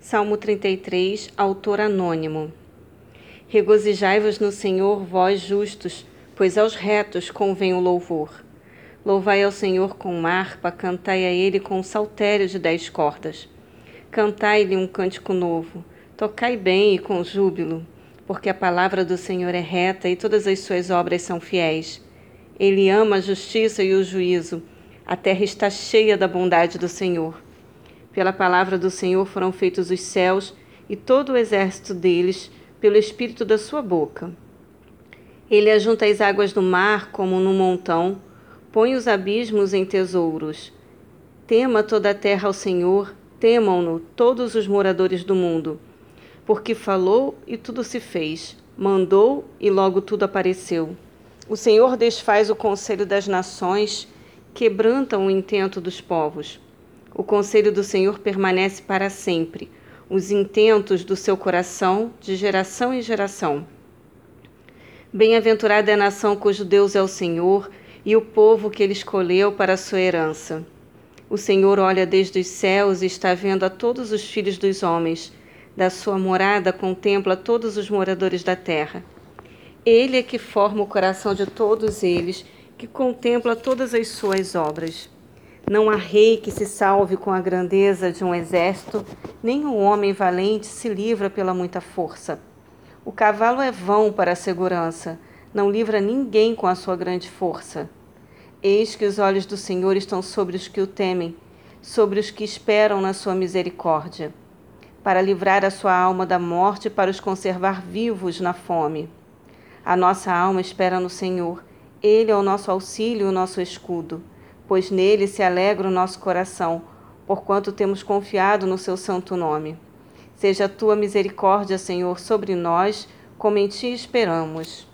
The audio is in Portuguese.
Salmo 33, autor anônimo. Regozijai-vos no Senhor, vós justos, pois aos retos convém o louvor. Louvai ao Senhor com harpa, cantai a ele com saltério de dez cordas. Cantai-lhe um cântico novo, tocai bem e com júbilo, porque a palavra do Senhor é reta e todas as suas obras são fiéis. Ele ama a justiça e o juízo, a terra está cheia da bondade do Senhor. Pela palavra do Senhor foram feitos os céus e todo o exército deles, pelo espírito da sua boca. Ele ajunta as águas do mar como num montão, põe os abismos em tesouros. Tema toda a terra ao Senhor, temam-no todos os moradores do mundo. Porque falou e tudo se fez, mandou e logo tudo apareceu. O Senhor desfaz o conselho das nações, quebranta o intento dos povos. O conselho do Senhor permanece para sempre, os intentos do seu coração de geração em geração. Bem-aventurada é a nação cujo Deus é o Senhor e o povo que ele escolheu para a sua herança. O Senhor olha desde os céus e está vendo a todos os filhos dos homens. Da sua morada contempla todos os moradores da terra. Ele é que forma o coração de todos eles, que contempla todas as suas obras. Não há rei que se salve com a grandeza de um exército, nem um homem valente se livra pela muita força. O cavalo é vão para a segurança, não livra ninguém com a sua grande força. Eis que os olhos do Senhor estão sobre os que o temem, sobre os que esperam na sua misericórdia, para livrar a sua alma da morte e para os conservar vivos na fome. A nossa alma espera no Senhor, Ele é o nosso auxílio e o nosso escudo pois nele se alegra o nosso coração, porquanto temos confiado no seu santo nome. Seja a tua misericórdia, Senhor, sobre nós, como em ti esperamos.